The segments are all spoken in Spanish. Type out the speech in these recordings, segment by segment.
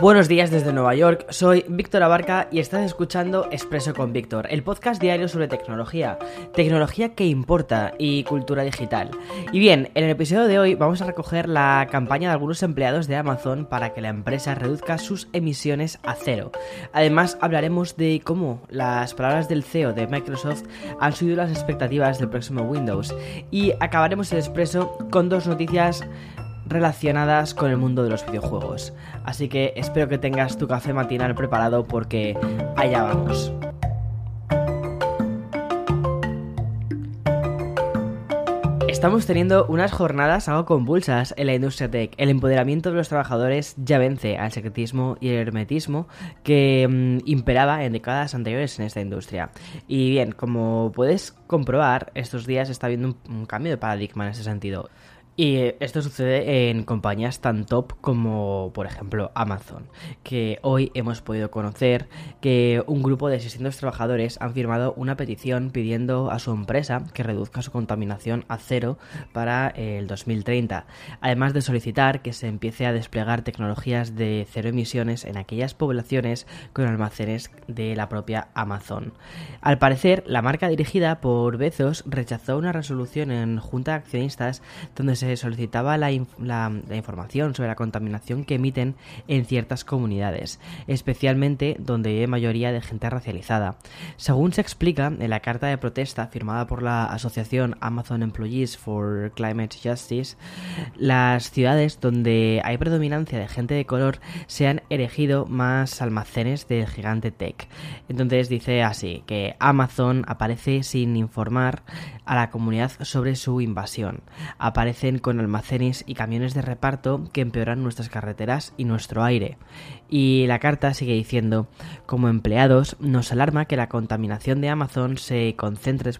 Buenos días desde Nueva York, soy Víctor Abarca y estás escuchando Expreso con Víctor, el podcast diario sobre tecnología, tecnología que importa y cultura digital. Y bien, en el episodio de hoy vamos a recoger la campaña de algunos empleados de Amazon para que la empresa reduzca sus emisiones a cero. Además hablaremos de cómo las palabras del CEO de Microsoft han subido las expectativas del próximo Windows y acabaremos el expreso con dos noticias relacionadas con el mundo de los videojuegos. Así que espero que tengas tu café matinal preparado porque allá vamos. Estamos teniendo unas jornadas algo convulsas en la industria tech. El empoderamiento de los trabajadores ya vence al secretismo y el hermetismo que mm, imperaba en décadas anteriores en esta industria. Y bien, como puedes comprobar, estos días está habiendo un cambio de paradigma en ese sentido. Y esto sucede en compañías tan top como, por ejemplo, Amazon, que hoy hemos podido conocer que un grupo de 600 trabajadores han firmado una petición pidiendo a su empresa que reduzca su contaminación a cero para el 2030, además de solicitar que se empiece a desplegar tecnologías de cero emisiones en aquellas poblaciones con almacenes de la propia Amazon. Al parecer, la marca dirigida por Bezos rechazó una resolución en junta de accionistas donde se solicitaba la, información sobre la contaminación que emiten en ciertas comunidades, especialmente donde hay mayoría de gente racializada. Según se explica en la carta de protesta firmada por la asociación Amazon Employees for Climate Justice, las ciudades donde hay predominancia de gente de color se han erigido más almacenes del gigante tech. Entonces dice así que Amazon aparece sin informar a la comunidad sobre su invasión. Aparecen con almacenes y camiones de reparto que empeoran nuestras carreteras y nuestro aire. Y la carta sigue diciendo, como empleados, nos alarma que la contaminación de Amazon se concentre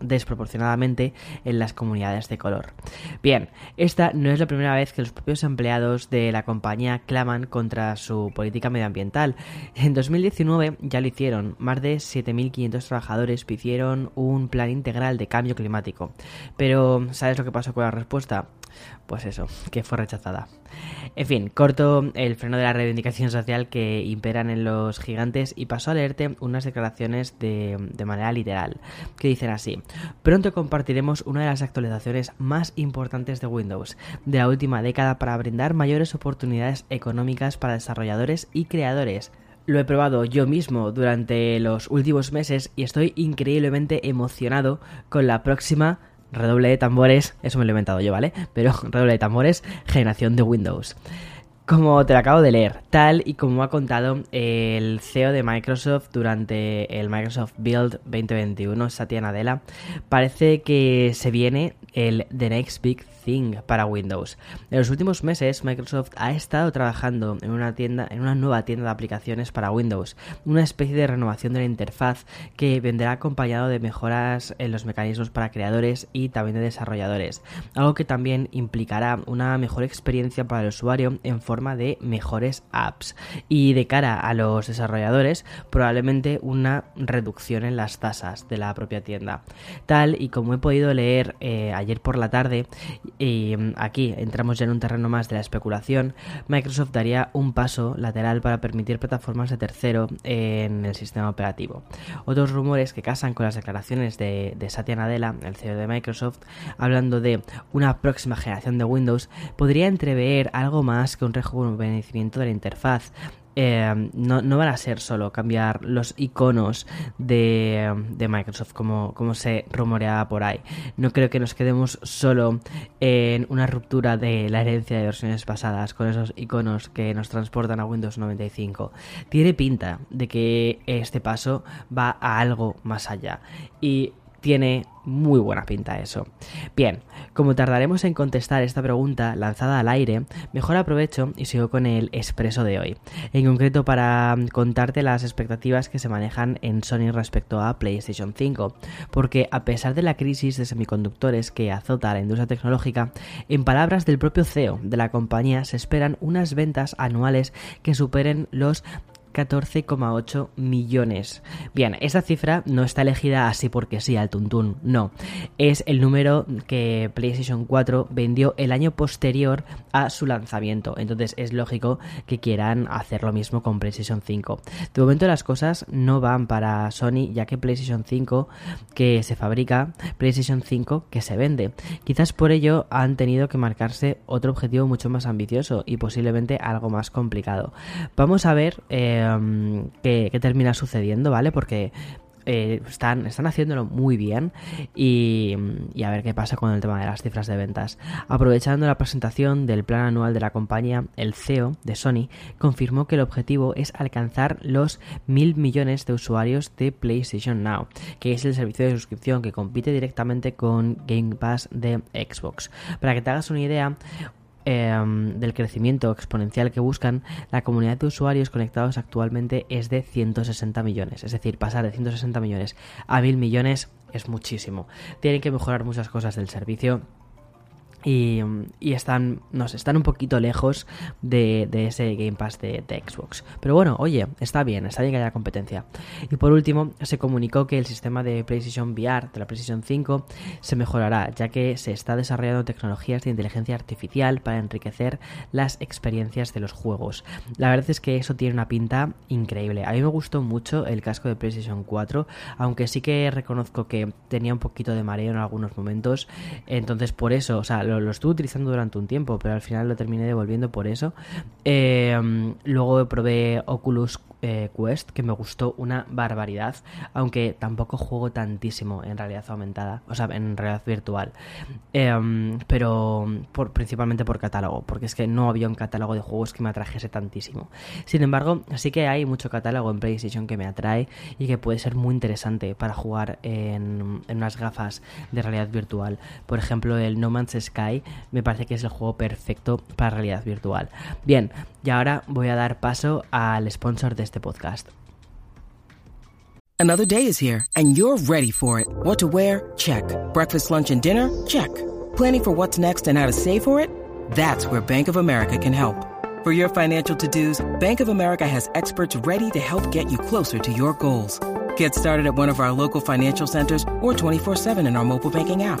desproporcionadamente en las comunidades de color. Bien, esta no es la primera vez que los propios empleados de la compañía claman contra su política medioambiental. En 2019 ya lo hicieron, más de 7.500 trabajadores pidieron un plan integral de cambio climático. Pero, ¿sabes lo que pasó con la respuesta? Pues eso, que fue rechazada. En fin, corto el freno de la reivindicación social que imperan en los gigantes y paso a leerte unas declaraciones de, de, manera literal, que dicen así, pronto compartiremos una de las actualizaciones más importantes de Windows de la última década para brindar mayores oportunidades económicas para desarrolladores y creadores, lo he probado yo mismo durante los últimos meses y estoy increíblemente emocionado con la próxima redoble de tambores, eso me lo he inventado yo, ¿vale? Pero redoble de tambores, generación de Windows. Como te lo acabo de leer, tal y como ha contado el CEO de Microsoft durante el Microsoft Build 2021, Satya Nadella, parece que se viene el The Next Big para Windows. En los últimos meses, Microsoft ha estado trabajando en una tienda, en una nueva tienda de aplicaciones para Windows, una especie de renovación de la interfaz que vendrá acompañado de mejoras en los mecanismos para creadores y también de desarrolladores, algo que también implicará una mejor experiencia para el usuario en forma de mejores apps y de cara a los desarrolladores probablemente una reducción en las tasas de la propia tienda. Tal y como he podido leer eh, ayer por la tarde, y mm, aquí entramos ya en un terreno más de la especulación, Microsoft daría un paso lateral para permitir plataformas de tercero en el sistema operativo. Otros rumores que casan con las declaraciones de, Satya Nadella, el CEO de Microsoft, hablando de una próxima generación de Windows, podría entrever algo más que un rejuvenecimiento de la interfaz, eh, no, no, van a ser solo cambiar los iconos de, Microsoft como, como, se rumoreaba por ahí. No creo que nos quedemos solo en una ruptura de la herencia de versiones pasadas con esos iconos que nos transportan a Windows 95. Tiene pinta de que este paso va a algo más allá. Y tiene muy buena pinta eso. Bien, como tardaremos en contestar esta pregunta lanzada al aire, mejor aprovecho y sigo con el expreso de hoy. En concreto para contarte las expectativas que se manejan en Sony respecto a PlayStation 5, porque a pesar de la crisis de semiconductores que azota a la industria tecnológica, en palabras del propio CEO de la compañía se esperan unas ventas anuales que superen los 14,8 millones. Bien, esa cifra no está elegida así porque sí al tuntún, no. Es el número que PlayStation 4 vendió el año posterior a su lanzamiento. Entonces es lógico que quieran hacer lo mismo con PlayStation 5. De momento las cosas no van para Sony, ya que PlayStation 5 que se fabrica, PlayStation 5 que se vende. Quizás por ello han tenido que marcarse otro objetivo mucho más ambicioso y posiblemente algo más complicado. Vamos a ver. Eh, Em, qué, termina sucediendo, ¿vale? Porque eh, están, están haciéndolo muy bien y, a ver qué pasa con el tema de las cifras de ventas. Aprovechando la presentación del plan anual de la compañía, el CEO de Sony confirmó que el objetivo es alcanzar los mil millones de usuarios de PlayStation Now, que es el servicio de suscripción que compite directamente con Game Pass de Xbox. Para que te hagas una idea, Em, del crecimiento exponencial que buscan, la comunidad de usuarios conectados actualmente es de 160 millones. Es decir, pasar de 160 millones a 1000 millones es muchísimo. Tienen que mejorar muchas cosas del servicio y, están, no sé, están un poquito lejos de, ese Game Pass de, Xbox. Pero bueno, oye, está bien, está bien que haya competencia. Y por último, se comunicó que el sistema de PlayStation VR de la PlayStation 5 se mejorará, ya que se está desarrollando tecnologías de inteligencia artificial para enriquecer las experiencias de los juegos. La verdad es que eso tiene una pinta increíble. A mí me gustó mucho el casco de PlayStation 4, aunque sí que reconozco que tenía un poquito de mareo en algunos momentos. Entonces, por eso, o sea, lo, estuve utilizando durante un tiempo, pero al final lo terminé devolviendo por eso. Eh, luego probé Oculus eh, Quest, que me gustó una barbaridad, aunque tampoco juego tantísimo en realidad aumentada, o sea, en realidad virtual. Eh, pero principalmente por catálogo, porque es que no había un catálogo de juegos que me atrajese tantísimo. Sin embargo, sí que hay mucho catálogo en PlayStation que me atrae y que puede ser muy interesante para jugar en unas gafas de realidad virtual. Por ejemplo, el No Man's Sky me parece que es el juego perfecto para realidad virtual. Bien, y ahora voy a dar paso al sponsor de este podcast. Another day is here and you're ready for it. What to wear? Check. Breakfast, lunch and dinner? Check. Planning for what's next and how to save for it? That's where Bank of America can help. For your financial to-dos, Bank of America has experts ready to help get you closer to your goals. Get started at one of our local financial centers or 24-7 in our mobile banking app.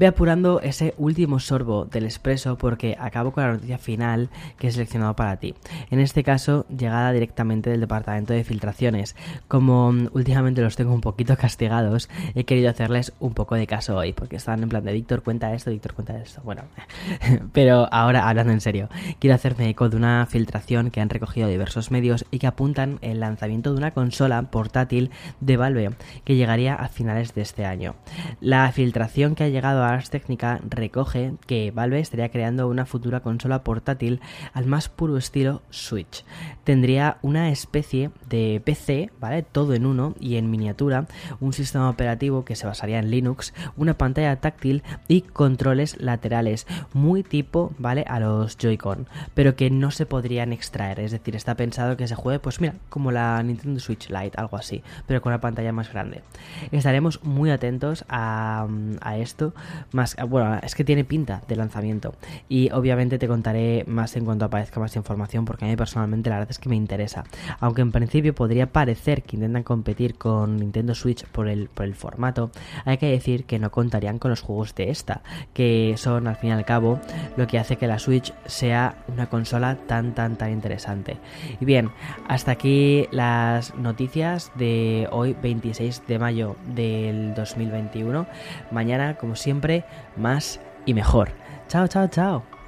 Ve apurando ese último sorbo del expreso porque acabo con la noticia final que he seleccionado para ti. En este caso, llegada directamente del departamento de filtraciones. Como mm, últimamente los tengo un poquito castigados, he querido hacerles un poco de caso hoy, porque están en plan de Víctor cuenta esto, Víctor cuenta esto. Bueno, pero ahora hablando en serio, quiero hacerme eco de una filtración que han recogido diversos medios y que apuntan el lanzamiento de una consola portátil de Valve que llegaría a finales de este año. La filtración que ha llegado a Ars Technica recoge que Valve estaría creando una futura consola portátil al más puro estilo Switch. Tendría una especie de PC, ¿vale? Todo en uno y en miniatura, un sistema operativo que se basaría en Linux, una pantalla táctil y controles laterales, muy tipo, ¿vale? A los Joy-Con, pero que no se podrían extraer, es decir, está pensado que se juegue, pues mira, como la Nintendo Switch Lite, algo así, pero con una pantalla más grande. Estaremos muy atentos a esto más, bueno, es que tiene pinta de lanzamiento y obviamente te contaré más en cuanto aparezca más información porque a mí personalmente la verdad es que me interesa. Aunque en principio podría parecer que intentan competir con Nintendo Switch por el, por el formato, hay que decir que no contarían con los juegos de esta, que son al fin y al cabo lo que hace que la Switch sea una consola tan tan tan interesante. Y bien, hasta aquí las noticias de hoy 26 de mayo del 2021. Mañana, como más y mejor. Chao, chao, chao.